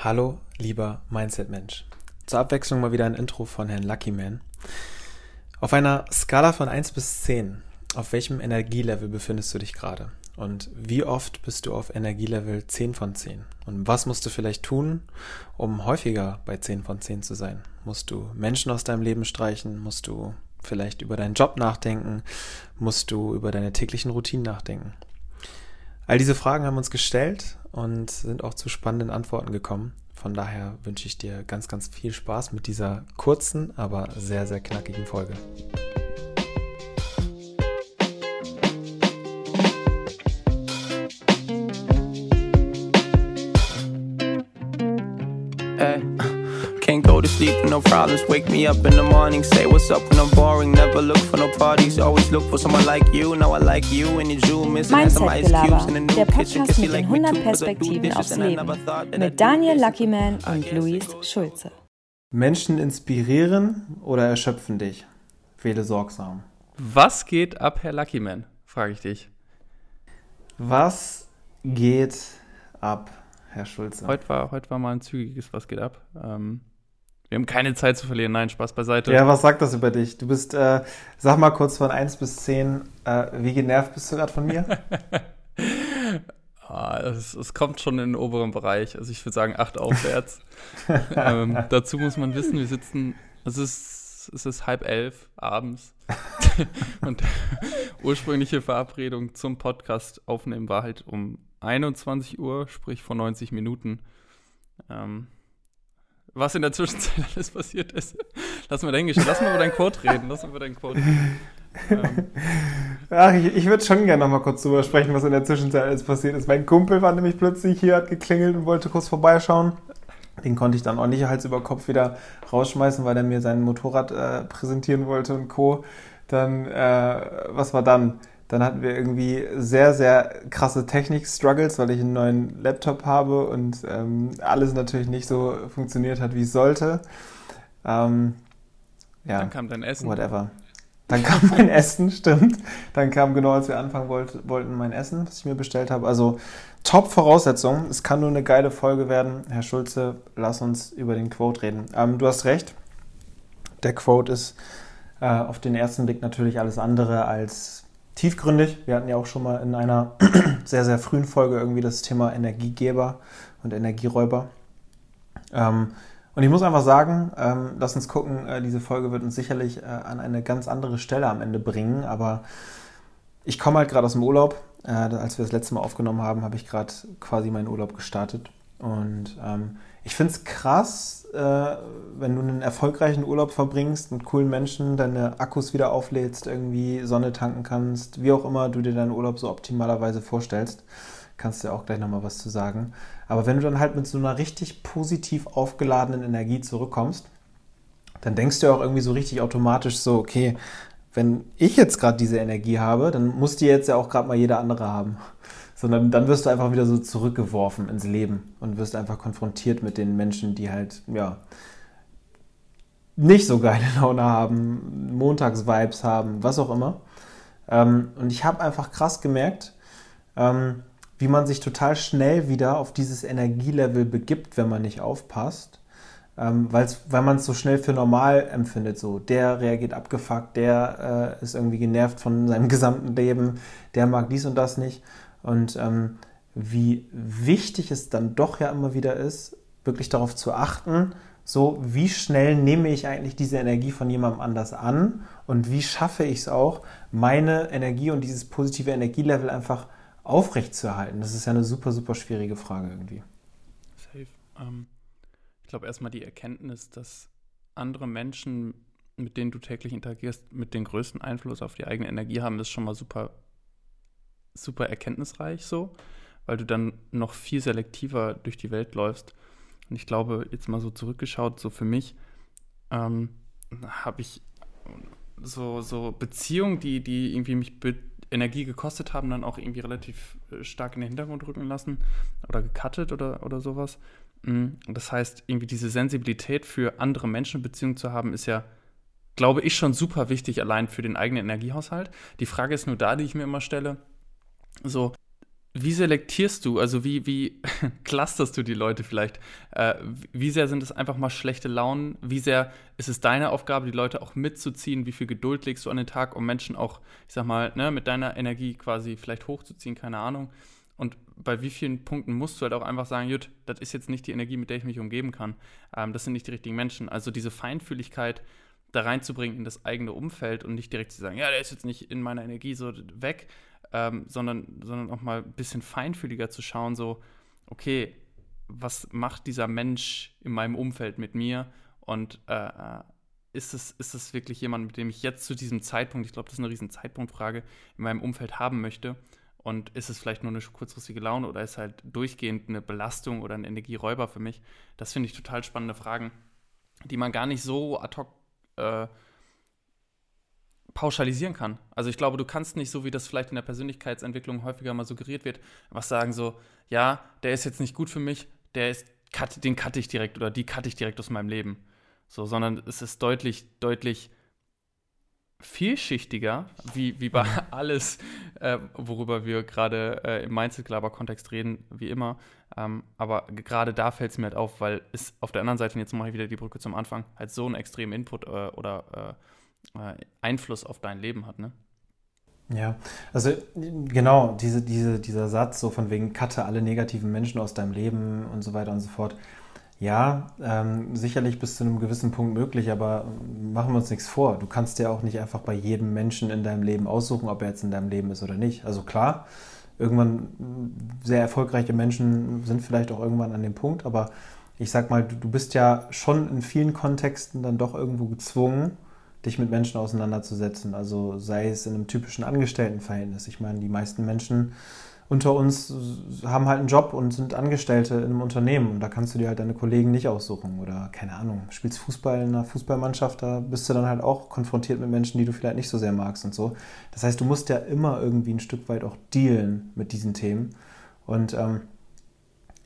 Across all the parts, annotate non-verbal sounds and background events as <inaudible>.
Hallo, lieber Mindset-Mensch. Zur Abwechslung mal wieder ein Intro von Herrn Lucky Man. Auf einer Skala von 1 bis 10, auf welchem Energielevel befindest du dich gerade? Und wie oft bist du auf Energielevel 10 von 10? Und was musst du vielleicht tun, um häufiger bei 10 von 10 zu sein? Musst du Menschen aus deinem Leben streichen? Musst du vielleicht über deinen Job nachdenken? Musst du über deine täglichen Routinen nachdenken? All diese Fragen haben uns gestellt und sind auch zu spannenden Antworten gekommen. Von daher wünsche ich dir ganz, ganz viel Spaß mit dieser kurzen, aber sehr, sehr knackigen Folge. Can't go to sleep with no problems. Wake me up in the morning, say what's up when I'm boring. Never look for no parties, always look for someone like you. Now I like you and you Jewel missing some ice cubes in the new der kitchen. Podcast Cause mit den me 100 too, cause I do Perspektiven aufs Leben mit Daniel. Luckyman und Luis. Schulze. Menschen inspirieren oder erschöpfen dich? Wähle sorgsam. Was geht ab, Herr Luckyman? Frage ich dich. Was geht ab, Herr Schulze? Heute war, heute war mal ein zügiges Was geht ab. Ähm, wir haben keine Zeit zu verlieren. Nein, Spaß beiseite. Ja, was sagt das über dich? Du bist, äh, sag mal kurz von 1 bis 10, äh, wie genervt bist du gerade von mir? <laughs> Ah, es, es kommt schon in den oberen Bereich. Also ich würde sagen acht aufwärts. <laughs> ähm, dazu muss man wissen, wir sitzen, es ist, es ist halb elf abends. <laughs> Und ursprüngliche Verabredung zum Podcast aufnehmen war halt um 21 Uhr, sprich vor 90 Minuten. Ähm, was in der Zwischenzeit <laughs> alles passiert ist, lass mal dahingestellt. Lass mal über dein Quote reden. Lass mal über dein Quote reden. Ähm, <laughs> Ach, ich, ich würde schon gerne noch mal kurz drüber sprechen, was in der Zwischenzeit alles passiert ist. Mein Kumpel war nämlich plötzlich hier, hat geklingelt und wollte kurz vorbeischauen. Den konnte ich dann auch nicht Hals über Kopf wieder rausschmeißen, weil er mir sein Motorrad äh, präsentieren wollte und Co. Dann, äh, was war dann? Dann hatten wir irgendwie sehr, sehr krasse Technik-Struggles, weil ich einen neuen Laptop habe und ähm, alles natürlich nicht so funktioniert hat, wie es sollte. Ähm, ja. Dann kam dein Essen. Whatever. Dann kam <laughs> mein Essen, stimmt. Dann kam genau, als wir anfangen wollt, wollten, mein Essen, was ich mir bestellt habe. Also top Voraussetzungen. Es kann nur eine geile Folge werden. Herr Schulze, lass uns über den Quote reden. Ähm, du hast recht. Der Quote ist äh, auf den ersten Blick natürlich alles andere als tiefgründig. Wir hatten ja auch schon mal in einer <clears throat> sehr, sehr frühen Folge irgendwie das Thema Energiegeber und Energieräuber. Ähm, und ich muss einfach sagen, ähm, lass uns gucken, äh, diese Folge wird uns sicherlich äh, an eine ganz andere Stelle am Ende bringen, aber ich komme halt gerade aus dem Urlaub. Äh, als wir das letzte Mal aufgenommen haben, habe ich gerade quasi meinen Urlaub gestartet. Und ähm, ich finde es krass, äh, wenn du einen erfolgreichen Urlaub verbringst mit coolen Menschen, deine Akkus wieder auflädst, irgendwie Sonne tanken kannst, wie auch immer du dir deinen Urlaub so optimalerweise vorstellst. Kannst du ja auch gleich nochmal was zu sagen. Aber wenn du dann halt mit so einer richtig positiv aufgeladenen Energie zurückkommst, dann denkst du ja auch irgendwie so richtig automatisch so, okay, wenn ich jetzt gerade diese Energie habe, dann muss die jetzt ja auch gerade mal jeder andere haben. Sondern dann wirst du einfach wieder so zurückgeworfen ins Leben und wirst einfach konfrontiert mit den Menschen, die halt, ja, nicht so geile <laughs> Laune haben, Montagsvibes haben, was auch immer. Ähm, und ich habe einfach krass gemerkt, ähm, wie man sich total schnell wieder auf dieses Energielevel begibt, wenn man nicht aufpasst, ähm, weil man es so schnell für normal empfindet. So, der reagiert abgefuckt, der äh, ist irgendwie genervt von seinem <laughs> gesamten Leben, der mag dies und das nicht. Und ähm, wie wichtig es dann doch ja immer wieder ist, wirklich darauf zu achten, so wie schnell nehme ich eigentlich diese Energie von jemandem anders an und wie schaffe ich es auch, meine Energie und dieses positive Energielevel einfach aufrechtzuerhalten? Das ist ja eine super, super schwierige Frage irgendwie. Safe. Ähm, ich glaube erstmal die Erkenntnis, dass andere Menschen, mit denen du täglich interagierst, mit den größten Einfluss auf die eigene Energie haben, ist schon mal super, super erkenntnisreich so, weil du dann noch viel selektiver durch die Welt läufst. Und ich glaube, jetzt mal so zurückgeschaut, so für mich, ähm, habe ich so, so Beziehungen, die, die irgendwie mich be Energie gekostet haben, dann auch irgendwie relativ äh, stark in den Hintergrund rücken lassen oder gecuttet oder, oder sowas. Mm, Das heißt, irgendwie diese Sensibilität für andere Menschen Beziehungen zu haben, ist ja, glaube ich, schon super wichtig, allein für den eigenen Energiehaushalt. Die Frage ist nur da, die ich mir immer stelle, so, wie selektierst du, also wie, wie <laughs> clusterst du die Leute vielleicht? Äh, wie sehr sind es einfach mal schlechte Launen? Wie sehr ist es deine Aufgabe, die Leute auch mitzuziehen? Wie viel Geduld legst du an den Tag, um Menschen auch, ich sag mal, ne, mit deiner Energie quasi vielleicht hochzuziehen? Keine Ahnung. Und bei wie vielen Punkten musst du halt auch einfach sagen, Jut, das ist jetzt nicht die Energie, mit der ich mich umgeben kann. Ähm, das sind nicht die richtigen Menschen. Also diese Feinfühligkeit da reinzubringen in das eigene Umfeld und nicht direkt zu sagen, ja, der ist jetzt nicht in meiner Energie so weg, ähm, sondern, sondern auch mal ein bisschen feinfühliger zu schauen, so, okay, was macht dieser Mensch in meinem Umfeld mit mir und äh, äh, ist, es, ist es wirklich jemand, mit dem ich jetzt zu diesem Zeitpunkt, ich glaube, das ist eine riesen Zeitpunktfrage, in meinem Umfeld haben möchte und ist es vielleicht nur eine kurzfristige Laune oder ist halt durchgehend eine Belastung oder ein Energieräuber für mich? Das finde ich total spannende Fragen, die man gar nicht so ad hoc äh, pauschalisieren kann. Also ich glaube, du kannst nicht so, wie das vielleicht in der Persönlichkeitsentwicklung häufiger mal suggeriert wird, was sagen so, ja, der ist jetzt nicht gut für mich, der ist, cut, den cutte ich direkt oder die cutte ich direkt aus meinem Leben. So, sondern es ist deutlich, deutlich vielschichtiger, wie, wie bei <laughs> alles, äh, worüber wir gerade äh, im Mindset-Glaber-Kontext reden, wie immer. Ähm, aber gerade da fällt es mir halt auf, weil es auf der anderen Seite, und jetzt mache ich wieder die Brücke zum Anfang, halt so einen extremen Input äh, oder äh, Einfluss auf dein Leben hat, ne? Ja, also genau, diese, diese, dieser Satz so von wegen cutte alle negativen Menschen aus deinem Leben und so weiter und so fort. Ja, ähm, sicherlich bis zu einem gewissen Punkt möglich, aber machen wir uns nichts vor. Du kannst dir auch nicht einfach bei jedem Menschen in deinem Leben aussuchen, ob er jetzt in deinem Leben ist oder nicht. Also klar, irgendwann sehr erfolgreiche Menschen sind vielleicht auch irgendwann an dem Punkt, aber ich sag mal, du, du bist ja schon in vielen Kontexten dann doch irgendwo gezwungen, dich mit Menschen auseinanderzusetzen. Also sei es in einem typischen Angestelltenverhältnis. Ich meine, die meisten Menschen unter uns haben halt einen Job und sind Angestellte in einem Unternehmen und da kannst du dir halt deine Kollegen nicht aussuchen oder keine Ahnung, spielst Fußball in einer Fußballmannschaft, da bist du dann halt auch konfrontiert mit Menschen, die du vielleicht nicht so sehr magst und so. Das heißt, du musst ja immer irgendwie ein Stück weit auch dealen mit diesen Themen und ähm,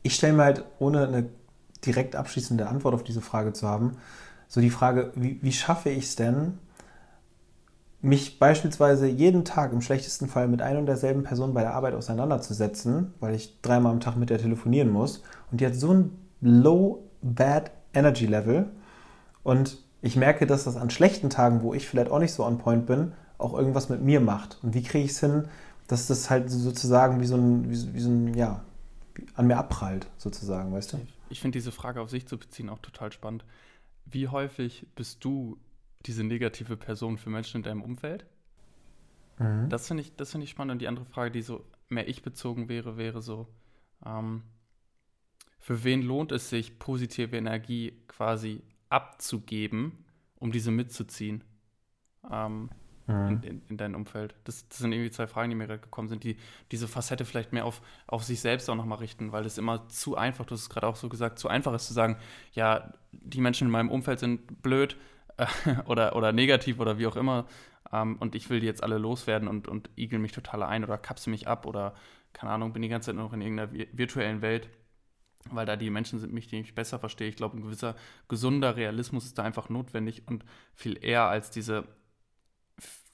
ich stelle mir halt, ohne eine direkt abschließende Antwort auf diese Frage zu haben, so die Frage, wie, wie schaffe ich es denn, mich beispielsweise jeden Tag im schlechtesten Fall mit ein und derselben Person bei der Arbeit auseinanderzusetzen, weil ich dreimal am Tag mit der telefonieren muss und die hat so ein low bad energy level und ich merke, dass das an schlechten Tagen, wo ich vielleicht auch nicht so on point bin, auch irgendwas mit mir macht. Und wie kriege ich es hin, dass das halt sozusagen wie so ein, wie, wie so ein, ja, an mir abprallt, sozusagen, weißt du? Ich finde diese Frage auf sich zu beziehen auch total spannend. Wie häufig bist du diese negative Person für Menschen in deinem Umfeld? Mhm. Das finde ich, find ich spannend. Und die andere Frage, die so mehr ich bezogen wäre, wäre so, ähm, für wen lohnt es sich, positive Energie quasi abzugeben, um diese mitzuziehen? Ähm, mhm. in, in, in, dein Umfeld. Das, das, sind irgendwie zwei Fragen, die mir gerade gekommen sind, die diese Facette vielleicht mehr auf, auf sich selbst auch nochmal richten, weil es immer zu einfach, du hast es gerade auch so gesagt, zu einfach ist zu sagen, ja, die Menschen in meinem Umfeld sind blöd äh, <laughs> oder, oder negativ oder wie auch immer ähm, und ich will die jetzt alle loswerden und, und igel mich total ein oder kapsel mich ab oder, keine Ahnung, bin die ganze Zeit noch in irgendeiner virtuellen Welt weil da die Menschen sind, mich, die ich besser verstehe. Ich glaube, ein gewisser gesunder Realismus ist da einfach notwendig und viel eher als diese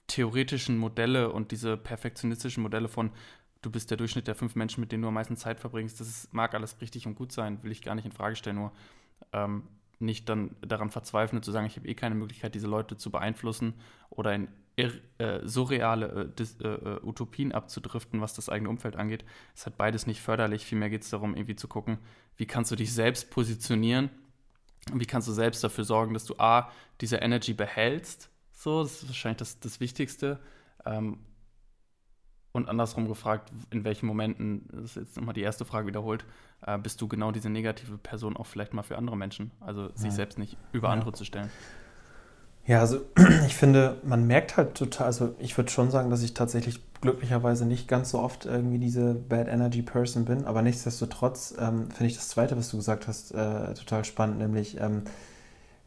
theoretischen Modelle und diese perfektionistischen Modelle von, du bist der Durchschnitt der fünf Menschen, mit denen du am meisten Zeit verbringst, das ist, mag alles richtig und gut sein, will ich gar nicht in Frage stellen, nur ähm, nicht dann daran verzweifeln und zu sagen, ich habe eh keine Möglichkeit, diese Leute zu beeinflussen oder in irr, äh, surreale äh, äh, äh Utopien abzudriften, was das eigene Umfeld angeht. Es hat beides nicht förderlich. Vielmehr geht es darum, irgendwie zu gucken, wie kannst du dich selbst positionieren und wie kannst du selbst dafür sorgen, dass du A, diese Energy behältst so, das ist wahrscheinlich das, das Wichtigste. Ähm, und andersrum gefragt, in welchen Momenten, das ist jetzt nochmal die erste Frage wiederholt, äh, bist du genau diese negative Person auch vielleicht mal für andere Menschen? Also sich ja. selbst nicht über ja. andere zu stellen. Ja, also <clears throat> ich finde, man merkt halt total, also ich würde schon sagen, dass ich tatsächlich glücklicherweise nicht ganz so oft irgendwie diese Bad Energy Person bin, aber nichtsdestotrotz ähm, finde ich das Zweite, was du gesagt hast, äh, total spannend, nämlich ähm,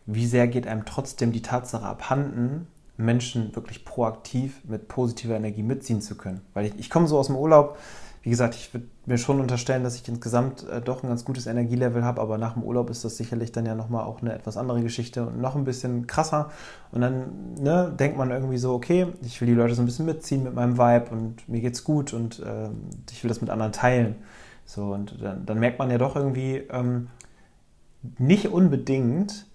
wie sehr geht einem trotzdem die Tatsache abhanden, Menschen wirklich proaktiv mit positiver Energie mitziehen zu können. Weil ich, ich komme so aus dem Urlaub, wie gesagt, ich würde mir schon unterstellen, dass ich insgesamt äh, doch ein ganz gutes Energielevel habe, aber nach dem Urlaub ist das sicherlich dann ja nochmal auch eine etwas andere Geschichte und noch ein bisschen krasser. Und dann ne, denkt man irgendwie so, okay, ich will die Leute so ein bisschen mitziehen mit meinem Vibe und mir geht's gut und äh, ich will das mit anderen teilen. So, und dann, dann merkt man ja doch irgendwie ähm, nicht unbedingt,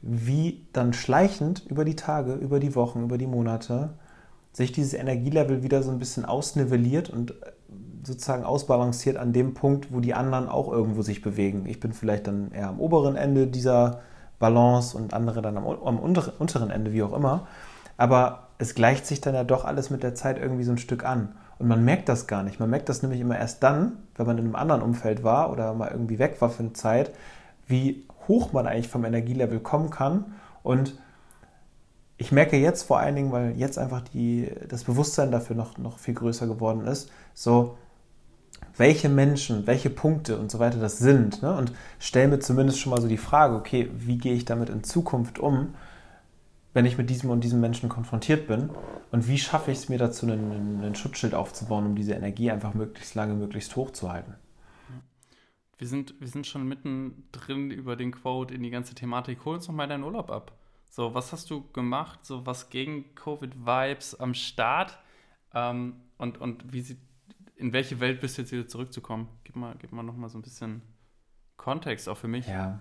wie dann schleichend über die Tage, über die Wochen, über die Monate sich dieses Energielevel wieder so ein bisschen ausnivelliert und sozusagen ausbalanciert an dem Punkt, wo die anderen auch irgendwo sich bewegen. Ich bin vielleicht dann eher am oberen Ende dieser Balance und andere dann am, am unteren Ende, wie auch immer. Aber es gleicht sich dann ja doch alles mit der Zeit irgendwie so ein Stück an. Und man merkt das gar nicht. Man merkt das nämlich immer erst dann, wenn man in einem anderen Umfeld war oder mal irgendwie weg war für eine Zeit, wie hoch man eigentlich vom Energielevel kommen kann. Und ich merke jetzt vor allen Dingen, weil jetzt einfach die, das Bewusstsein dafür noch, noch viel größer geworden ist, so welche Menschen, welche Punkte und so weiter das sind. Ne? Und stelle mir zumindest schon mal so die Frage, okay, wie gehe ich damit in Zukunft um, wenn ich mit diesem und diesem Menschen konfrontiert bin? Und wie schaffe ich es mir dazu, einen, einen Schutzschild aufzubauen, um diese Energie einfach möglichst lange, möglichst hoch zu halten? Wir sind, wir sind schon mittendrin über den Quote in die ganze Thematik. Hol uns doch mal deinen Urlaub ab. So, was hast du gemacht? So, was gegen Covid-Vibes am Start? Ähm, und, und wie sieht in welche Welt bist du jetzt wieder zurückzukommen? Gib mal, gib mal noch mal so ein bisschen Kontext auch für mich. Ja,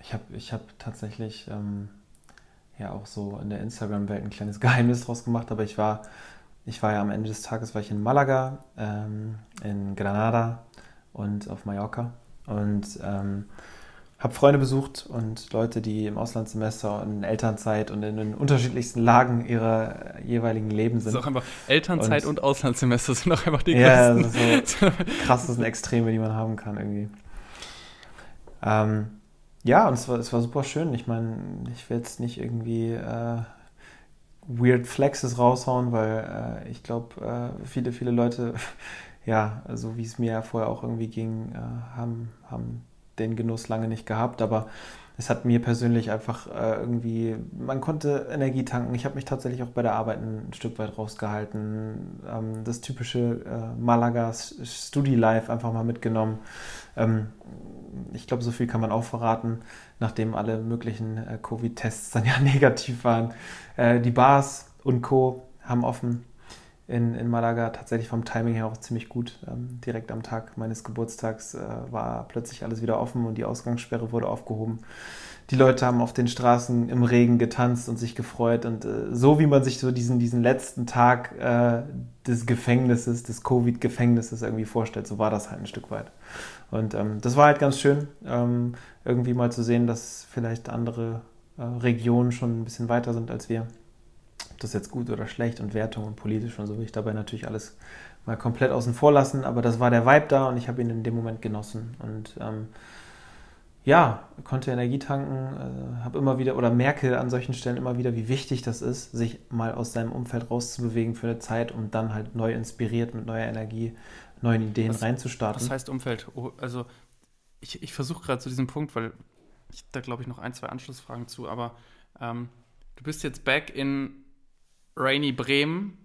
ich habe ich hab tatsächlich ähm, ja auch so in der Instagram-Welt ein kleines <laughs> Geheimnis draus gemacht, aber ich war, ich war ja am Ende des Tages war ich in Malaga, ähm, in Granada und auf Mallorca und ähm, habe Freunde besucht und Leute, die im Auslandssemester und in Elternzeit und in den unterschiedlichsten Lagen ihrer jeweiligen Leben sind. Das ist auch einfach Elternzeit und, und Auslandssemester sind auch einfach die ja, größten. so <laughs> krassesten Extreme, die man haben kann irgendwie. Ähm, ja, und es war, es war super schön. Ich meine, ich will jetzt nicht irgendwie äh, weird Flexes raushauen, weil äh, ich glaube, äh, viele, viele Leute, ja, so wie es mir ja vorher auch irgendwie ging, äh, haben, haben den Genuss lange nicht gehabt, aber es hat mir persönlich einfach äh, irgendwie, man konnte Energie tanken. Ich habe mich tatsächlich auch bei der Arbeit ein Stück weit rausgehalten. Ähm, das typische äh, Malaga Studi Life einfach mal mitgenommen. Ähm, ich glaube, so viel kann man auch verraten, nachdem alle möglichen äh, Covid-Tests dann <laughs> ja negativ waren. Äh, die Bars und Co. haben offen in, in Malaga tatsächlich vom Timing her auch ziemlich gut. Ähm, direkt am Tag meines Geburtstags äh, war plötzlich alles wieder offen und die Ausgangssperre wurde aufgehoben. Die Leute haben auf den Straßen im Regen getanzt und sich gefreut. Und äh, so wie man sich so diesen, diesen letzten Tag äh, des Gefängnisses, des Covid-Gefängnisses irgendwie vorstellt, so war das halt ein Stück weit. Und ähm, das war halt ganz schön, ähm, irgendwie mal zu sehen, dass vielleicht andere äh, Regionen schon ein bisschen weiter sind als wir ob das jetzt gut oder schlecht und Wertung und politisch und so will ich dabei natürlich alles mal komplett außen vor lassen, aber das war der Vibe da und ich habe ihn in dem Moment genossen und ähm, ja, konnte Energie tanken, äh, habe immer wieder oder merke an solchen Stellen immer wieder, wie wichtig das ist, sich mal aus seinem Umfeld rauszubewegen für eine Zeit, um dann halt neu inspiriert mit neuer Energie, neuen Ideen was, reinzustarten. Was heißt Umfeld? Oh, also ich, ich versuche gerade zu diesem Punkt, weil ich da glaube ich noch ein, zwei Anschlussfragen zu, aber ähm, du bist jetzt back in Rainy Bremen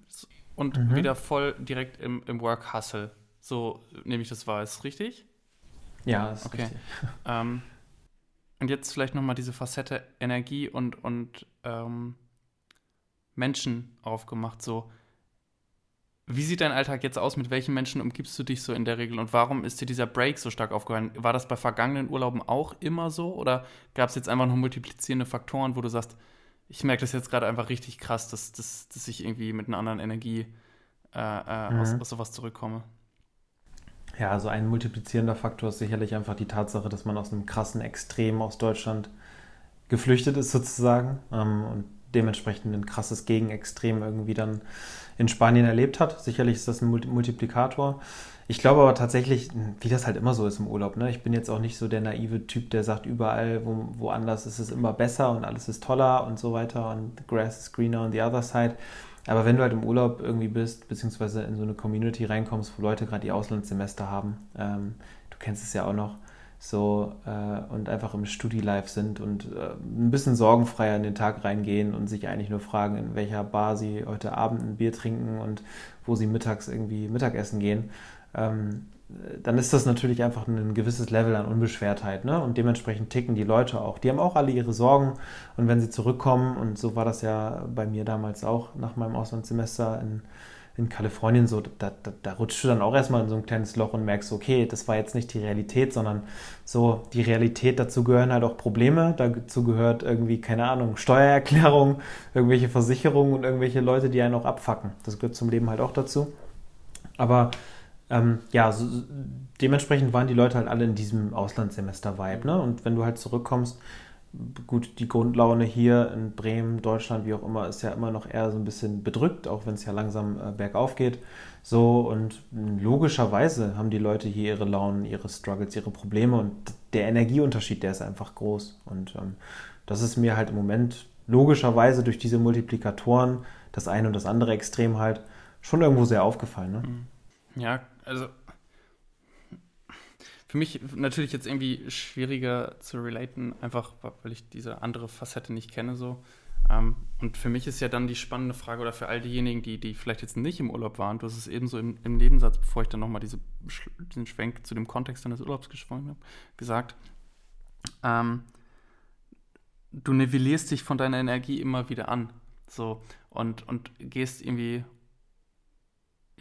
und mhm. wieder voll direkt im, im Work Hustle. So nehme ich das wahr. Ist richtig? Ja, ist okay. richtig. <laughs> Ähm, und jetzt vielleicht nochmal diese Facette Energie und, und ähm, Menschen aufgemacht. So, wie sieht dein Alltag jetzt aus? Mit welchen Menschen umgibst du dich so in der Regel? Und warum ist dir dieser Break so stark aufgefallen? War das bei vergangenen Urlauben auch immer so? Oder gab es jetzt einfach nur multiplizierende Faktoren, wo du sagst, ich merke das jetzt gerade einfach richtig krass, dass, dass, dass ich irgendwie mit einer anderen Energie äh, äh, mhm. aus, aus sowas zurückkomme. Ja, also ein multiplizierender Faktor ist sicherlich einfach die Tatsache, dass man aus einem krassen Extrem aus Deutschland geflüchtet ist sozusagen ähm, und dementsprechend ein krasses Gegenextrem irgendwie dann in Spanien erlebt hat. Sicherlich ist das ein Multiplikator. Ich glaube aber tatsächlich, wie das halt immer so ist im Urlaub, ne? ich bin jetzt auch nicht so der naive Typ, der sagt, überall wo, woanders ist es immer besser und alles ist toller und so weiter und the grass is greener on the other side. Aber wenn du halt im Urlaub irgendwie bist, beziehungsweise in so eine Community reinkommst, wo Leute gerade ihr Auslandssemester haben, ähm, du kennst es ja auch noch, so äh, und einfach im Studi-Life sind und äh, ein bisschen sorgenfreier in den Tag reingehen und sich eigentlich nur fragen, in welcher Bar sie heute Abend ein Bier trinken und wo sie mittags irgendwie Mittagessen gehen ähm, dann ist das natürlich einfach ein gewisses Level an Unbeschwertheit. Ne? Und dementsprechend ticken die Leute auch. Die haben auch alle ihre Sorgen. Und wenn sie zurückkommen, und so war das ja bei mir damals auch nach meinem Auslandssemester in, in Kalifornien so, da, da, da rutschst du dann auch erstmal in so ein kleines Loch und merkst, okay, das war jetzt nicht die Realität, sondern so die Realität, dazu gehören halt auch Probleme, dazu gehört irgendwie, keine Ahnung, Steuererklärung, <laughs> irgendwelche Versicherungen und irgendwelche Leute, die einen auch abfacken. Das gehört zum Leben halt auch dazu. Aber ähm, ja, so, dementsprechend waren die Leute halt alle in diesem Auslandssemester-Vibe. Ne? Und wenn du halt zurückkommst, gut, die Grundlaune hier in Bremen, Deutschland, wie auch immer, ist ja immer noch eher so ein bisschen bedrückt, auch wenn es ja langsam äh, bergauf geht. So und logischerweise haben die Leute hier ihre Launen, ihre Struggles, ihre Probleme und der Energieunterschied, der ist einfach groß. Und ähm, das ist mir halt im Moment logischerweise durch diese Multiplikatoren, das eine und das andere Extrem halt, schon irgendwo sehr aufgefallen. Ne? Ja, also für mich natürlich jetzt irgendwie schwieriger zu relaten, einfach weil ich diese andere Facette nicht kenne so. Ähm, und für mich ist ja dann die spannende Frage, oder für all diejenigen, die, die vielleicht jetzt nicht im Urlaub waren, du hast es eben so im, im Nebensatz, bevor ich dann nochmal diese, diesen Schwenk zu dem Kontext deines Urlaubs geschwungen habe, gesagt, ähm, du nivellierst dich von deiner Energie immer wieder an. So, und, und gehst irgendwie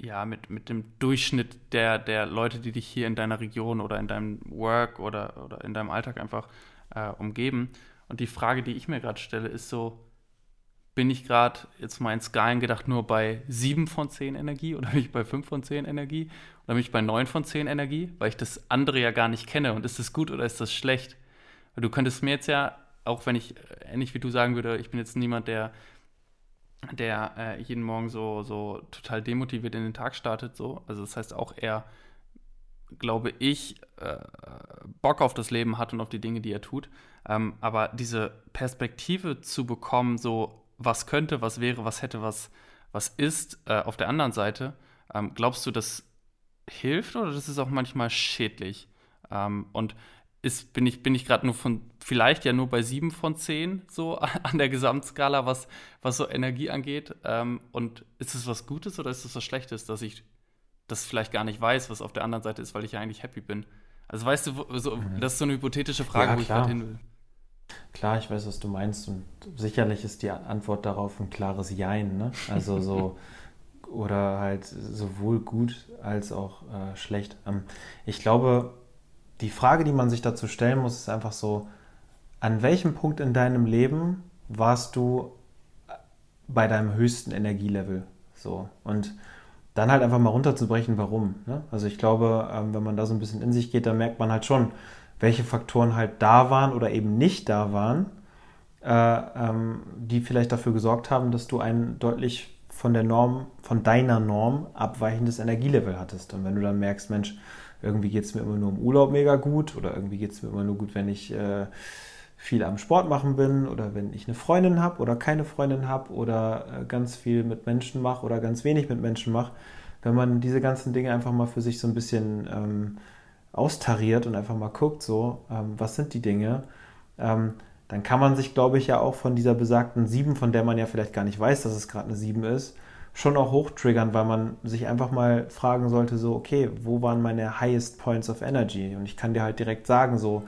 ja, mit, mit dem Durchschnitt der, der Leute, die dich hier in deiner Region oder in deinem Work oder, oder in deinem Alltag einfach äh, umgeben. Und die Frage, die ich mir gerade stelle, ist so, bin ich gerade jetzt mal in Skalen gedacht nur bei 7 von 10 Energie oder bin ich bei 5 von 10 Energie oder bin ich bei 9 von 10 Energie, weil ich das andere ja gar nicht kenne und ist das gut oder ist das schlecht? Weil du könntest mir jetzt ja, auch wenn ich äh, ähnlich wie du sagen würde, ich bin jetzt niemand, der der äh, jeden Morgen so, so total demotiviert in den Tag startet. So. Also das heißt auch er, glaube ich, äh, Bock auf das Leben hat und auf die Dinge, die er tut. Ähm, aber diese Perspektive zu bekommen, so was könnte, was wäre, was hätte, was, was ist, äh, auf der anderen Seite, ähm, glaubst du, das hilft oder das ist auch manchmal schädlich? Ähm, und ist, bin ich, bin ich gerade nur von, vielleicht ja nur bei sieben von zehn so <laughs> an der Gesamtskala, was, was so Energie angeht. Ähm, und ist es was Gutes oder ist es was Schlechtes, dass ich das vielleicht gar nicht weiß, was auf der anderen Seite ist, weil ich ja eigentlich happy bin? Also weißt du, so, mhm. das ist so eine hypothetische Frage, ja, wo ich gerade hin will. Klar, ich weiß, was du meinst und sicherlich ist die Antwort darauf ein klares Jein, ne? Also so <laughs> oder halt sowohl gut als auch äh, schlecht. Ähm, ich glaube, die Frage, die man sich dazu stellen muss, ist einfach so, an welchem Punkt in deinem Leben warst du bei deinem höchsten Energielevel? So. Und dann halt einfach mal runterzubrechen, warum. Ne? Also ich glaube, ähm, wenn man da so ein bisschen in sich geht, dann merkt man halt schon, welche Faktoren halt da waren oder eben nicht da waren, äh, ähm, die vielleicht dafür gesorgt haben, dass du ein deutlich von der Norm, von deiner Norm abweichendes Energielevel hattest. Und wenn du dann merkst, Mensch, irgendwie geht es mir immer nur im Urlaub mega gut oder irgendwie geht es mir immer nur gut, wenn ich äh, viel am Sport machen bin oder wenn ich eine Freundin habe oder keine Freundin habe oder äh, ganz viel mit Menschen mache oder ganz wenig mit Menschen mache. Wenn man diese ganzen Dinge einfach mal für sich so ein bisschen ähm, austariert und einfach mal guckt, so, ähm, was sind die Dinge, ähm, dann kann man sich, glaube ich, ja auch von dieser besagten 7, von der man ja vielleicht gar nicht weiß, dass es gerade eine 7 ist, schon auch hochtriggern, weil man sich einfach mal fragen sollte, so, okay, wo waren meine highest points of energy? Und ich kann dir halt direkt sagen, so,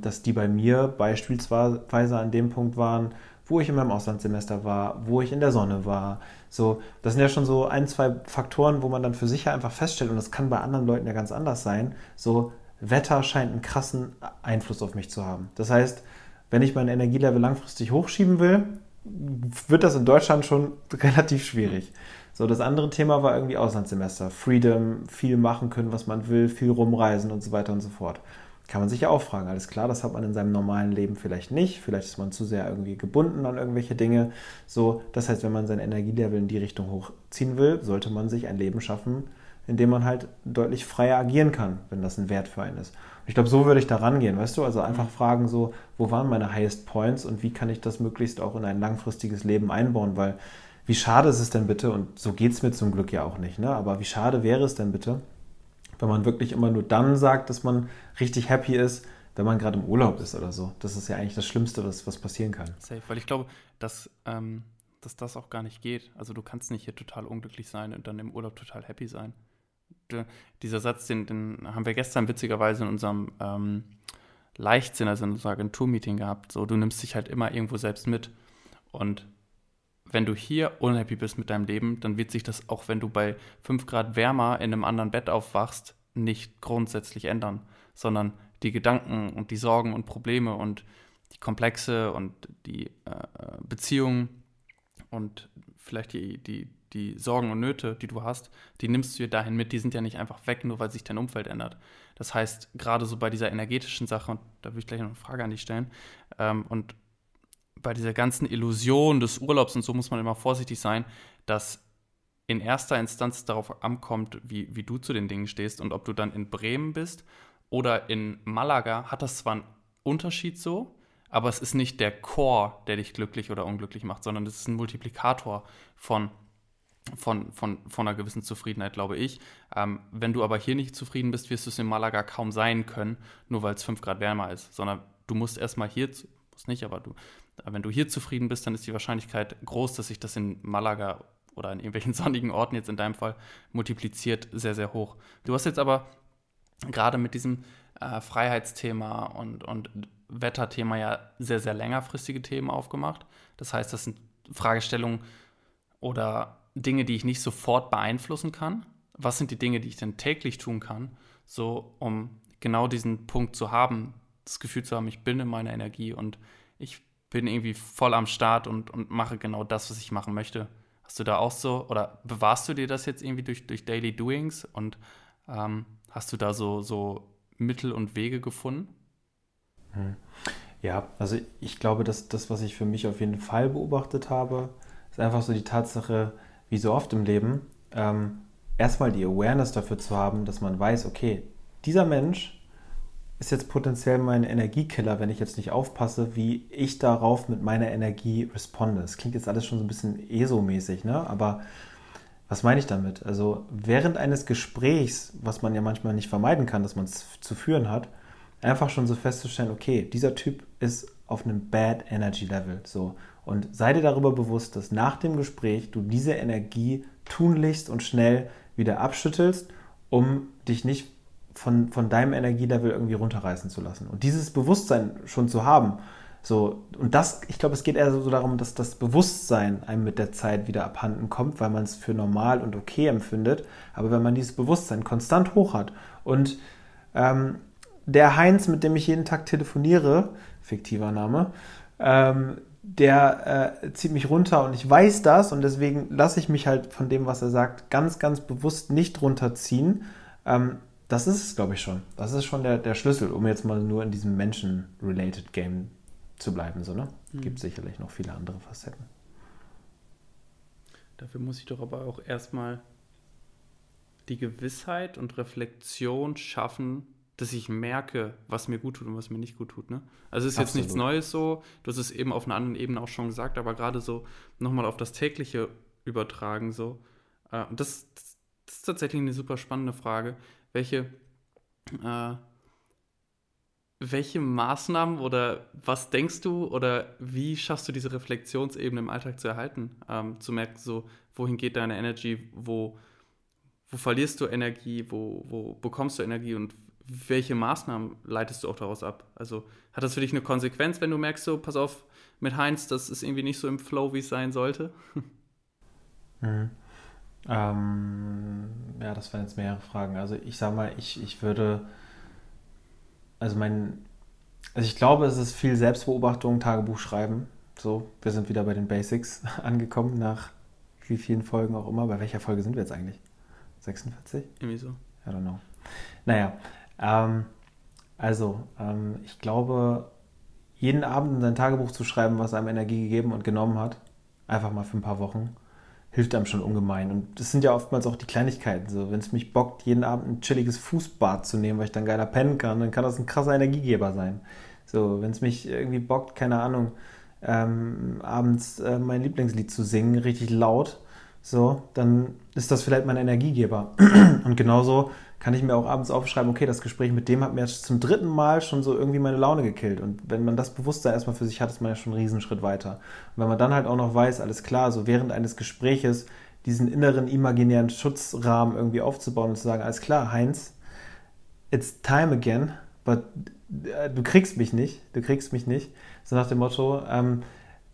dass die bei mir beispielsweise an dem Punkt waren, wo ich in meinem Auslandssemester war, wo ich in der Sonne war. So, das sind ja schon so ein, zwei Faktoren, wo man dann für sich ja einfach feststellt, und das kann bei anderen Leuten ja ganz anders sein, so, Wetter scheint einen krassen Einfluss auf mich zu haben. Das heißt, wenn ich mein Energielevel langfristig hochschieben will, wird das in Deutschland schon <laughs> relativ schwierig. So, das andere Thema war irgendwie Auslandssemester. Freedom, viel machen können, was man will, viel rumreisen und so weiter und so fort. Kann man sich ja auch fragen. Alles klar, das hat man in seinem normalen Leben vielleicht nicht. Vielleicht ist man zu sehr irgendwie gebunden an irgendwelche Dinge. So, das heißt, wenn man sein Energielevel in die Richtung hochziehen will, sollte man sich ein Leben schaffen, in dem man halt deutlich freier agieren kann, wenn das ein Wert für einen ist. Ich glaube, so würde ich da rangehen, weißt du? Also einfach mhm. fragen so, wo waren meine Highest Points und wie kann ich das möglichst auch in ein langfristiges Leben einbauen, weil wie schade ist es denn bitte, und so geht es mir zum Glück ja auch nicht, ne? aber wie schade wäre es denn bitte, wenn man wirklich immer nur dann sagt, dass man richtig happy ist, wenn man gerade im Urlaub ist oder so. Das ist ja eigentlich das Schlimmste, was, was passieren kann. Safe, weil ich glaube, dass, ähm, dass das auch gar nicht geht. Also du kannst nicht hier total unglücklich sein und dann im Urlaub total happy sein. dieser Satz, den, den haben wir gestern witzigerweise in unserem ähm, Leichtsinn, also in unserem Agenturmeeting gehabt. So, du nimmst dich halt immer irgendwo selbst mit. Und wenn du hier unhappy bist mit deinem Leben, dann wird sich das auch, wenn du bei 5 Grad wärmer in einem anderen Bett aufwachst, nicht grundsätzlich ändern, sondern die Gedanken und die Sorgen und Probleme und die Komplexe und die äh, Beziehungen und vielleicht die, die, die Sorgen und Nöte, die du hast, die nimmst du dir dahin mit, die sind ja nicht einfach weg, nur weil sich dein Umfeld ändert. Das heißt, gerade so bei dieser energetischen Sache, und da würde ich gleich noch eine Frage an dich stellen, ähm, und bei dieser ganzen Illusion des Urlaubs und so muss man immer vorsichtig sein, dass in erster Instanz darauf ankommt, wie, wie du zu den Dingen stehst und ob du dann in Bremen bist oder in Malaga, hat das zwar einen Unterschied so, aber es ist nicht der Core, der dich glücklich oder unglücklich macht, sondern es ist ein Multiplikator von, von, von, von einer gewissen Zufriedenheit, glaube ich. Ähm, wenn du aber hier nicht zufrieden bist, wirst du es in Malaga kaum sein können, nur weil es 5 Grad wärmer ist, sondern du musst erstmal hier, muss nicht, aber du, wenn du hier zufrieden bist, dann ist die Wahrscheinlichkeit groß, dass sich das in Malaga oder in irgendwelchen <laughs> sonnigen Orten jetzt in deinem Fall multipliziert sehr, sehr hoch. Du hast jetzt aber gerade mit diesem äh, Freiheitsthema und, und Wetterthema ja sehr, sehr längerfristige Themen aufgemacht. Das heißt, das sind Fragestellungen oder Dinge, die ich nicht sofort beeinflussen kann. Was sind die Dinge, die ich denn täglich tun kann, so um genau diesen Punkt zu haben, das Gefühl zu haben, ich bin in meiner Energie und ich bin irgendwie voll am Start und, und mache genau das, was ich machen möchte. Hast du da auch so, oder bewahrst du dir das jetzt irgendwie durch, durch Daily Doings und ähm, hast du da so, so Mittel und Wege gefunden? Hm. Ja, also ich glaube, dass das, was ich für mich auf jeden Fall beobachtet habe, ist einfach so die Tatsache, wie so oft im Leben, ähm, erstmal die Awareness dafür zu haben, dass man weiß, okay, dieser Mensch ist jetzt potenziell mein Energiekiller, wenn ich jetzt nicht aufpasse, wie ich darauf mit meiner Energie responde. Das klingt jetzt alles schon so ein bisschen ESO-mäßig, ne? aber was meine ich damit? Also während eines Gesprächs, was man ja manchmal nicht vermeiden kann, dass man es zu führen hat, einfach schon so festzustellen, okay, dieser Typ ist auf einem Bad Energy Level. So. Und sei dir darüber bewusst, dass nach dem Gespräch du diese Energie tunlichst und schnell wieder abschüttelst, um dich nicht von, von deinem Energielevel irgendwie runterreißen zu lassen. Und dieses Bewusstsein schon zu haben, so, und das, ich glaube, es geht eher so darum, dass das Bewusstsein einem mit der Zeit wieder abhanden kommt, weil man es für normal und okay empfindet. Aber wenn man dieses Bewusstsein konstant hoch hat und ähm, der Heinz, mit dem ich jeden Tag telefoniere, fiktiver Name, ähm, der äh, zieht mich runter und ich weiß das und deswegen lasse ich mich halt von dem, was er sagt, ganz, ganz bewusst nicht runterziehen. Ähm, das ist es, glaube ich, schon. Das ist schon der, der Schlüssel, um jetzt mal nur in diesem Menschen-related Game zu bleiben. So, ne? Mhm. Gibt sicherlich noch viele andere Facetten. Dafür muss ich doch aber auch erstmal die Gewissheit und Reflexion schaffen, dass ich merke, was mir gut tut und was mir nicht gut tut. Ne? Also es ist Absolut. jetzt nichts Neues so, du hast es eben auf einer anderen Ebene auch schon gesagt, aber gerade so nochmal auf das tägliche übertragen so. Äh, und das, das, ist tatsächlich eine super spannende Frage. Welche, äh, welche Maßnahmen oder was denkst du oder wie schaffst du diese Reflexionsebene im Alltag zu erhalten? Ähm, zu merken, so, wohin geht deine Energy, wo, wo verlierst du Energie, wo, wo bekommst du Energie und welche Maßnahmen leitest du auch daraus ab? Also hat das für dich eine Konsequenz, wenn du merkst, so, pass auf, mit Heinz, das ist irgendwie nicht so im Flow, wie es sein sollte? <laughs> Mhm. Ähm, ja, das waren jetzt mehrere Fragen. Also ich sag mal, ich, ich würde, also mein, also ich glaube, es ist viel Selbstbeobachtung, Tagebuch schreiben. So, wir sind wieder bei den Basics <laughs> angekommen nach wie vielen Folgen auch immer. Bei welcher Folge sind wir jetzt eigentlich? 46? Irgendwie so. I don't know. Naja, ähm, also, ähm, ich glaube, jeden Abend in sein Tagebuch zu schreiben, was einem Energie gegeben und genommen hat, einfach mal für ein paar Wochen, hilft einem schon ungemein. Und das sind ja oftmals auch die Kleinigkeiten. So, wenn es mich bockt, jeden Abend ein chilliges Fußbad zu nehmen, weil ich dann geiler pennen kann, dann kann das ein krasser Energiegeber sein. So, wenn es mich irgendwie bockt, keine Ahnung, ähm, abends äh, mein Lieblingslied zu singen, richtig laut, so, dann ist das vielleicht mein Energiegeber. <clears throat> Und genauso kann ich mir auch abends aufschreiben, okay, das Gespräch mit dem hat mir jetzt zum dritten Mal schon so irgendwie meine Laune gekillt. Und wenn man das Bewusstsein erstmal für sich hat, ist man ja schon einen Riesenschritt weiter. Und wenn man dann halt auch noch weiß, alles klar, so während eines Gespräches diesen inneren imaginären Schutzrahmen irgendwie aufzubauen und zu sagen, alles klar, Heinz, it's time again, but äh, du kriegst mich nicht, du kriegst mich nicht. So nach dem Motto, ähm,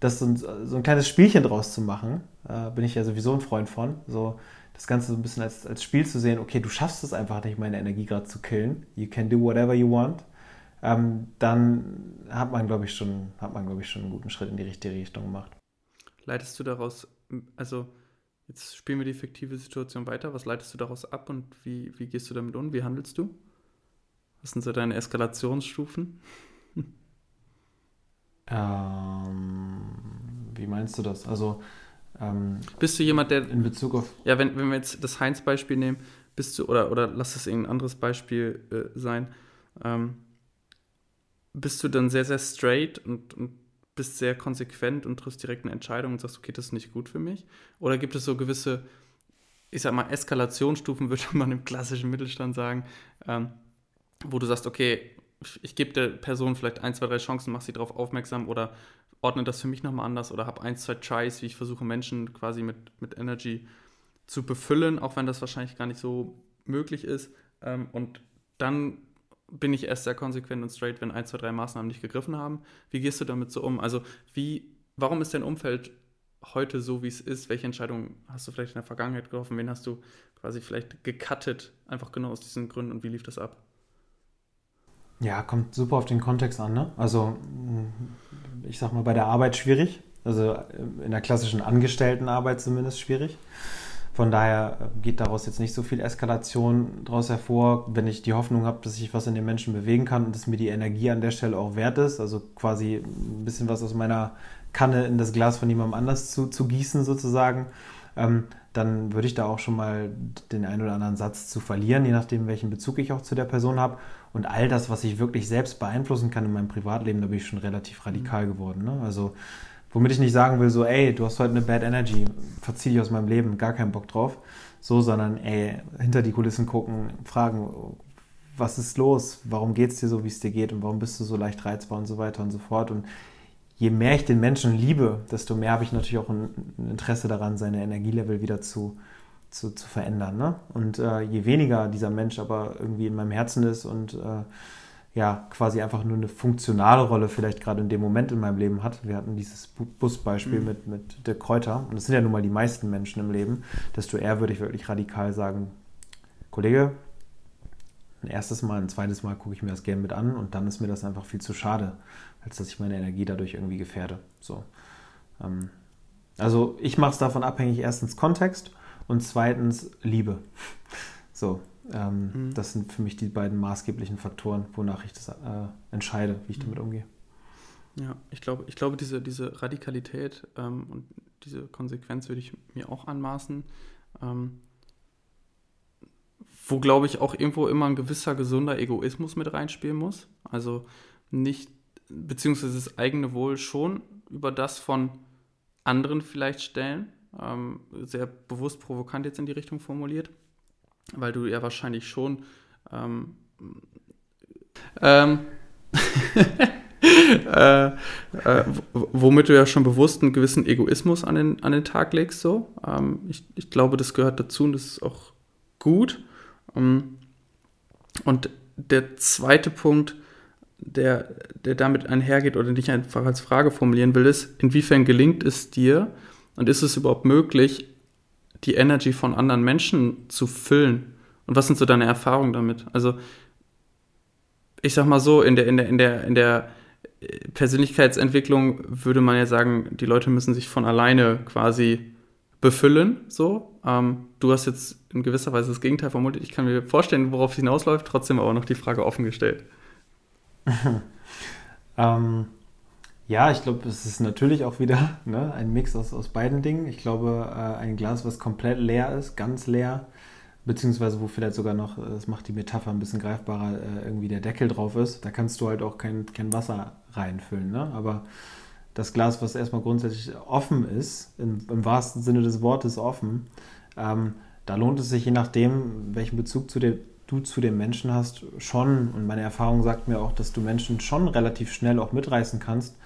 das so ein, so ein, kleines Spielchen draus zu machen, äh, bin ich ja sowieso ein Freund von. So das Ganze so ein bisschen als, als Spiel zu sehen, okay, du schaffst es einfach nicht, meine Energie gerade zu killen. You can do whatever you want. Ähm, dann hat man, glaube ich, schon, hat man, glaube ich, schon einen guten Schritt in die richtige Richtung gemacht. Leitest du daraus, also jetzt spielen wir die fiktive Situation weiter, was leitest du daraus ab und wie, wie gehst du damit um? Wie handelst du? Was sind so deine Eskalationsstufen? Ähm, wie meinst du das? Also ähm, bist du jemand, der in Bezug auf ja, wenn, wenn wir jetzt das Heinz-Beispiel nehmen, bist du oder oder lass es ein anderes Beispiel äh, sein, ähm, bist du dann sehr sehr straight und, und bist sehr konsequent und triffst direkt eine Entscheidung und sagst, okay, das ist nicht gut für mich? Oder gibt es so gewisse, ich sag mal, Eskalationsstufen, <laughs> würde man im klassischen Mittelstand sagen, ähm, wo du sagst, okay, ich gebe der Person vielleicht ein, zwei, drei Chancen, mach sie darauf aufmerksam oder ordne das für mich nochmal anders oder habe ein, zwei Tries, wie ich versuche, Menschen quasi mit, mit Energy zu befüllen, auch wenn das wahrscheinlich gar nicht so möglich ist. Ähm, und dann bin ich erst sehr konsequent und straight, wenn ein, zwei, drei Maßnahmen nicht gegriffen haben. Wie gehst du damit so um? Also, wie, warum ist dein Umfeld heute so, wie es ist? Welche Entscheidungen hast du vielleicht in der Vergangenheit getroffen? Wen hast du quasi vielleicht gecuttet, einfach genau aus diesen Gründen und wie lief das ab? Ja, kommt super auf den Kontext an. Ne? Also, ich sag mal, bei der Arbeit schwierig. Also in der klassischen Angestelltenarbeit zumindest schwierig. Von daher geht daraus jetzt nicht so viel Eskalation daraus hervor, wenn ich die Hoffnung habe, dass ich was in den Menschen bewegen kann und dass mir die Energie an der Stelle auch wert ist. Also quasi ein bisschen was aus meiner Kanne in das Glas von jemandem anders zu, zu gießen sozusagen. Ähm, dann würde ich da auch schon mal den einen oder anderen Satz zu verlieren, je nachdem, welchen Bezug ich auch zu der Person habe. Und all das, was ich wirklich selbst beeinflussen kann in meinem Privatleben, da bin ich schon relativ radikal geworden. Ne? Also Womit ich nicht sagen will, so, ey, du hast heute eine Bad Energy, verzieh dich aus meinem Leben, gar keinen Bock drauf. So, sondern, ey, hinter die Kulissen gucken, fragen, was ist los? Warum geht es dir so, wie es dir geht? Und warum bist du so leicht reizbar und so weiter und so fort? Und je mehr ich den Menschen liebe, desto mehr habe ich natürlich auch ein, Interesse daran, seine Energielevel wieder zu, zu, zu verändern. Ne? Und äh, je weniger dieser Mensch aber irgendwie in meinem Herzen ist und äh, ja quasi einfach nur eine funktionale Rolle vielleicht gerade in dem Moment in meinem Leben hat. Wir hatten dieses Busbeispiel mhm. mit, mit der Kräuter und das sind ja nun mal die meisten Menschen im Leben, desto eher würde ich wirklich radikal sagen, Kollege, ein erstes Mal, ein zweites Mal gucke ich mir das gerne mit an und dann ist mir das einfach viel zu schade, als dass ich meine Energie dadurch irgendwie gefährde. So. Ähm, also ich mache es davon abhängig, erstens Kontext und zweitens Liebe. <laughs> So, ähm, mhm. Das sind für mich die beiden maßgeblichen Faktoren, wonach ich das äh, entscheide, wie ich damit mhm. umgehe. Ja, ich glaube, ich glaube diese, diese Radikalität ähm, und diese Konsequenz würde ich mir auch anmaßen. Ähm, wo, glaube ich, auch irgendwo immer ein gewisser gesunder Egoismus mit reinspielen muss. Also nicht, beziehungsweise das eigene Wohl schon über das von anderen vielleicht stellen. Ähm, sehr bewusst provokant jetzt in die Richtung formuliert weil du ja wahrscheinlich schon ähm, ähm, <laughs> äh, äh, womit du ja schon bewusst einen gewissen Egoismus an den, an den Tag legst. So. Ähm, ich, ich glaube, das gehört dazu und das ist auch gut. Ähm, und der zweite Punkt, der, der damit einhergeht oder nicht einfach als Frage formulieren will, ist, inwiefern gelingt es dir und ist es überhaupt möglich, die Energy von anderen Menschen zu füllen? Und was sind so deine Erfahrungen damit? Also, ich sag mal so, in der, in der, in der, in der Persönlichkeitsentwicklung würde man ja sagen, die Leute müssen sich von alleine quasi befüllen, so. Ähm, du hast jetzt in gewisser Weise das Gegenteil formuliert. Ich kann mir vorstellen, worauf es hinausläuft, trotzdem aber noch die Frage offen gestellt. <laughs> ähm, ja, ich glaube, es ist natürlich auch wieder ne, ein Mix aus, aus beiden Dingen. Ich glaube, äh, ein Glas, was komplett leer ist, ganz leer, beziehungsweise wo vielleicht sogar noch, das macht die Metapher ein bisschen greifbarer, äh, irgendwie der Deckel drauf ist, da kannst du halt auch kein, kein Wasser reinfüllen. Ne? Aber das Glas, was erstmal grundsätzlich offen ist, im, im wahrsten Sinne des Wortes offen, ähm, da lohnt es sich je nachdem, welchen Bezug zu der, du zu den Menschen hast, schon, und meine Erfahrung sagt mir auch, dass du Menschen schon relativ schnell auch mitreißen kannst,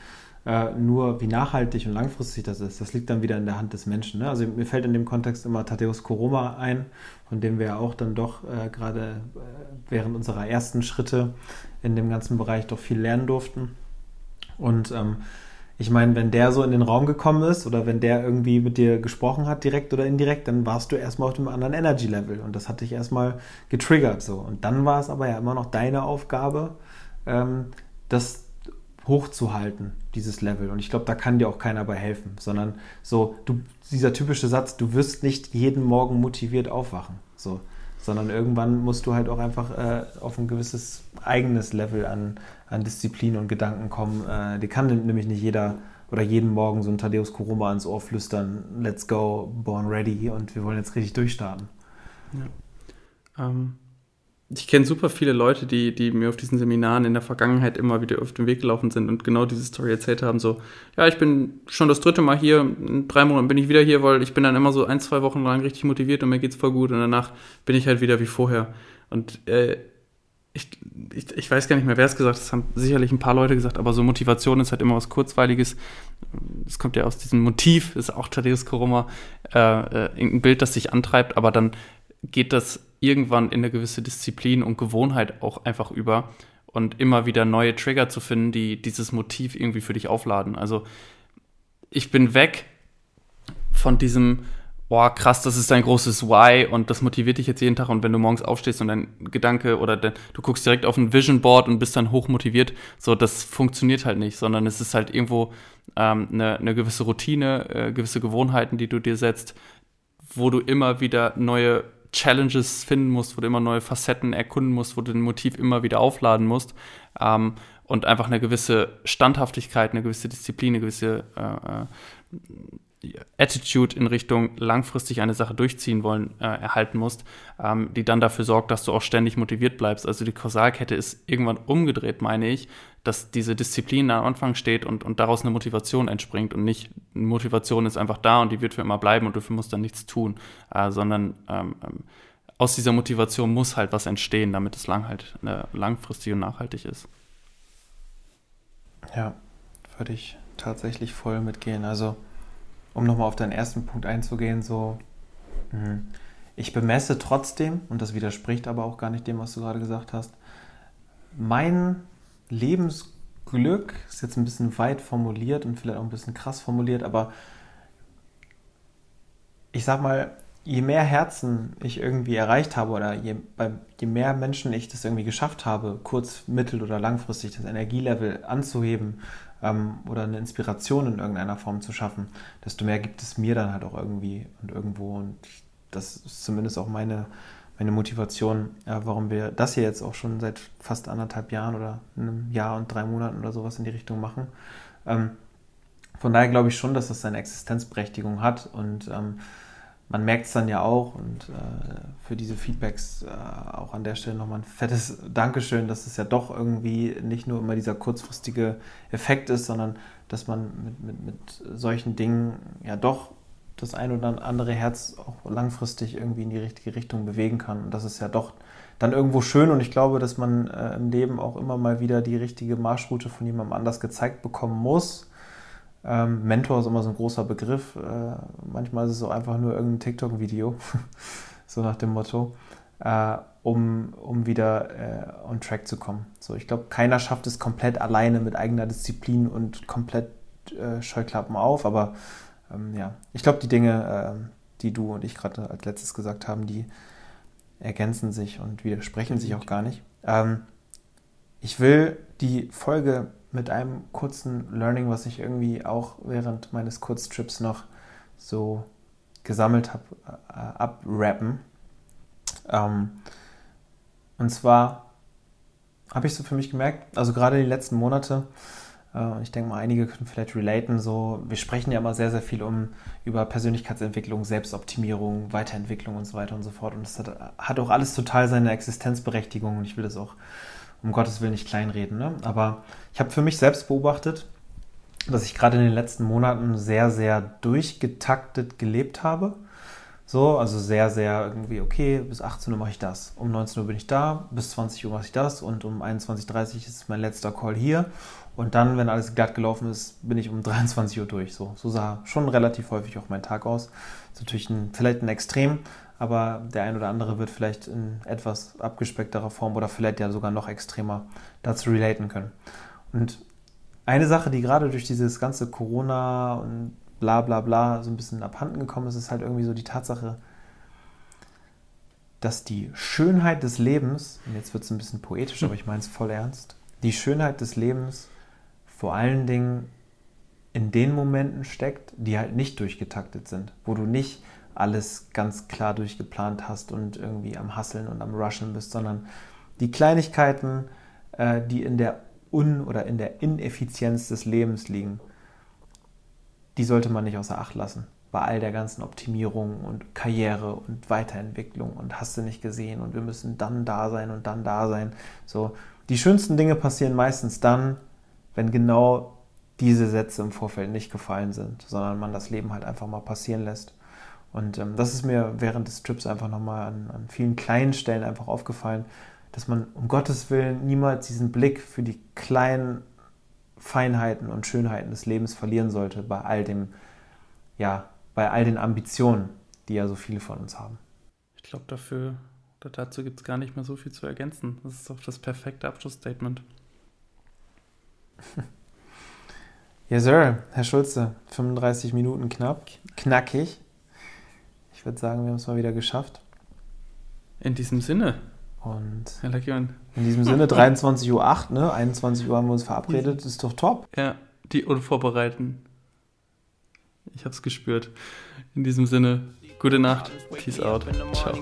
Äh, nur wie nachhaltig und langfristig das ist, das liegt dann wieder in der Hand des Menschen. Ne? Also mir fällt in dem Kontext immer Tadeusz Koroma ein, von dem wir ja auch dann doch äh, gerade äh, während unserer ersten Schritte in dem ganzen Bereich doch viel lernen durften. Und ähm, ich meine, wenn der so in den Raum gekommen ist oder wenn der irgendwie mit dir gesprochen hat, direkt oder indirekt, dann warst du erstmal auf dem anderen Energy-Level und das hat dich erstmal getriggert so. Und dann war es aber ja immer noch deine Aufgabe, ähm, das hochzuhalten, dieses Level. Und ich glaube, da kann dir auch keiner bei helfen, sondern so, du, dieser typische Satz, du wirst nicht jeden Morgen motiviert aufwachen. So sondern irgendwann musst du halt auch einfach äh, auf ein gewisses eigenes Level an, an Disziplin und Gedanken kommen. Äh, die kann nämlich nicht jeder oder jeden Morgen so ein Thaddeus Koroma ans Ohr flüstern, let's go, born ready und wir wollen jetzt richtig durchstarten. Ja. Ähm, ich kenne super viele Leute, die, die mir auf diesen Seminaren in der Vergangenheit immer wieder auf den Weg gelaufen sind und genau diese Story erzählt haben. So, ja, ich bin schon das dritte Mal hier, in drei Monaten bin ich wieder hier, weil ich bin dann immer so ein, zwei Wochen lang richtig motiviert und mir geht's voll gut und danach bin ich halt wieder wie vorher. Und äh, ich, ich, ich weiß gar nicht mehr, wer es gesagt hat, das haben sicherlich ein paar Leute gesagt, aber so Motivation ist halt immer was Kurzweiliges. Es kommt ja aus diesem Motiv, ist auch Thaddeus Koroma, äh, äh, ein Bild, das sich antreibt, aber dann geht das irgendwann in eine gewisse Disziplin und Gewohnheit auch einfach über und immer wieder neue Trigger zu finden, die dieses Motiv irgendwie für dich aufladen. Also ich bin weg von diesem, boah, krass, das ist dein großes Why und das motiviert dich jetzt jeden Tag und wenn du morgens aufstehst und dein Gedanke oder dein, du guckst direkt auf ein Vision Board und bist dann hochmotiviert, so, das funktioniert halt nicht, sondern es ist halt irgendwo ähm, eine, eine gewisse Routine, äh, gewisse Gewohnheiten, die du dir setzt, wo du immer wieder neue Challenges finden musst, wo du immer neue Facetten erkunden musst, wo du den Motiv immer wieder aufladen musst ähm, und einfach eine gewisse Standhaftigkeit, eine gewisse Disziplin, eine gewisse äh, äh Attitude in Richtung langfristig eine Sache durchziehen wollen äh, erhalten musst, ähm, die dann dafür sorgt, dass du auch ständig motiviert bleibst. Also die Kausalkette ist irgendwann umgedreht, meine ich, dass diese Disziplin am Anfang steht und, und daraus eine Motivation entspringt und nicht Motivation ist einfach da und die wird für immer bleiben und du musst dann nichts tun, äh, sondern ähm, ähm, aus dieser Motivation muss halt was entstehen, damit es lang halt äh, langfristig und nachhaltig ist. Ja, würde ich tatsächlich voll mitgehen. Also um nochmal auf deinen ersten Punkt einzugehen, so, mh, ich bemesse trotzdem, und das widerspricht aber auch gar nicht dem, was du gerade gesagt hast, mein Lebensglück ist jetzt ein bisschen weit formuliert und vielleicht auch ein bisschen krass formuliert, aber ich sag mal, je mehr Herzen ich irgendwie erreicht habe oder je, bei, je mehr Menschen ich das irgendwie geschafft habe, kurz-, mittel- oder langfristig das Energielevel anzuheben ähm, oder eine Inspiration in irgendeiner Form zu schaffen, desto mehr gibt es mir dann halt auch irgendwie und irgendwo. Und das ist zumindest auch meine, meine Motivation, ja, warum wir das hier jetzt auch schon seit fast anderthalb Jahren oder einem Jahr und drei Monaten oder sowas in die Richtung machen. Ähm, von daher glaube ich schon, dass das seine Existenzberechtigung hat und ähm, man merkt es dann ja auch und äh, für diese Feedbacks äh, auch an der Stelle nochmal ein fettes Dankeschön, dass es ja doch irgendwie nicht nur immer dieser kurzfristige Effekt ist, sondern dass man mit, mit, mit solchen Dingen ja doch das ein oder andere Herz auch langfristig irgendwie in die richtige Richtung bewegen kann. Und das ist ja doch dann irgendwo schön und ich glaube, dass man äh, im Leben auch immer mal wieder die richtige Marschroute von jemandem anders gezeigt bekommen muss ähm, Mentor ist immer so ein großer Begriff. Äh, manchmal ist es auch einfach nur irgendein TikTok-Video, <laughs> so nach dem Motto, äh, um, um wieder äh, on track zu kommen. So, ich glaube, keiner schafft es komplett alleine mit eigener Disziplin und komplett äh, Scheuklappen auf, aber ähm, ja, ich glaube, die Dinge, ähm, die du und ich gerade als letztes gesagt haben, die ergänzen sich und widersprechen sich auch gar nicht. Ähm, ich will die Folge mit einem kurzen Learning, was ich irgendwie auch während meines Kurztrips noch so gesammelt habe, äh, abrappen. Ähm, und zwar habe ich so für mich gemerkt, also gerade die letzten Monate, äh, ich denke mal, einige können vielleicht relaten, so, wir sprechen ja immer sehr, sehr viel um, über Persönlichkeitsentwicklung, Selbstoptimierung, Weiterentwicklung und so weiter und so fort. Und das hat, hat auch alles total seine Existenzberechtigung und ich will das auch um Gottes Willen nicht kleinreden. Ne? Aber ich habe für mich selbst beobachtet, dass ich gerade in den letzten Monaten sehr, sehr durchgetaktet gelebt habe. So, also sehr, sehr irgendwie, okay, bis 18 Uhr mache ich das. Um 19 Uhr bin ich da, bis 20 Uhr mache ich das und um 21.30 Uhr ist mein letzter Call hier. Und dann, wenn alles glatt gelaufen ist, bin ich um <laughs> 23 Uhr durch. So, so sah schon relativ häufig auch mein Tag aus. Das ist natürlich ein, vielleicht ein Extrem, aber der ein oder andere wird vielleicht in etwas abgespeckterer Form oder vielleicht ja sogar noch extremer dazu relaten können. Und eine Sache, die gerade durch dieses ganze Corona und bla bla bla so ein bisschen abhanden gekommen ist, ist halt irgendwie so die Tatsache, dass die Schönheit des Lebens, und jetzt wird es ein bisschen poetisch, aber ich meine es voll ernst, die Schönheit des Lebens vor allen Dingen in den Momenten steckt, die halt nicht durchgetaktet sind, wo du nicht alles ganz klar durchgeplant hast und irgendwie am Hasseln und am Rushen bist, sondern die Kleinigkeiten, äh, die in der Un- oder in der Ineffizienz des Lebens liegen die sollte man nicht außer Acht lassen. Bei all der ganzen Optimierung und Karriere und Weiterentwicklung und hast du nicht gesehen und wir müssen dann da sein und dann da sein. So, die schönsten Dinge passieren meistens dann, wenn genau diese Sätze im Vorfeld nicht gefallen sind, sondern man das Leben halt einfach mal passieren lässt. Und ähm, das ist mir während des Trips einfach nochmal an, an vielen kleinen Stellen einfach aufgefallen, dass man um Gottes Willen niemals diesen Blick für die kleinen Feinheiten und Schönheiten des Lebens verlieren sollte bei all dem, ja, bei all den Ambitionen, die ja so viele von uns haben. Ich glaube, dafür oder dazu gibt es gar nicht mehr so viel zu ergänzen. Das ist doch das perfekte Abschlussstatement. <laughs> yes, Sir. Herr Schulze, 35 Minuten knapp, knackig. Ich würde sagen, wir haben es mal wieder geschafft. In diesem Sinne. Und in diesem Sinne 23.08 Uhr, ne? 21 Uhr haben wir uns verabredet, ist doch top. Ja, die Unvorbereiten. Ich hab's gespürt. In diesem Sinne, gute Nacht. Peace out. Ciao.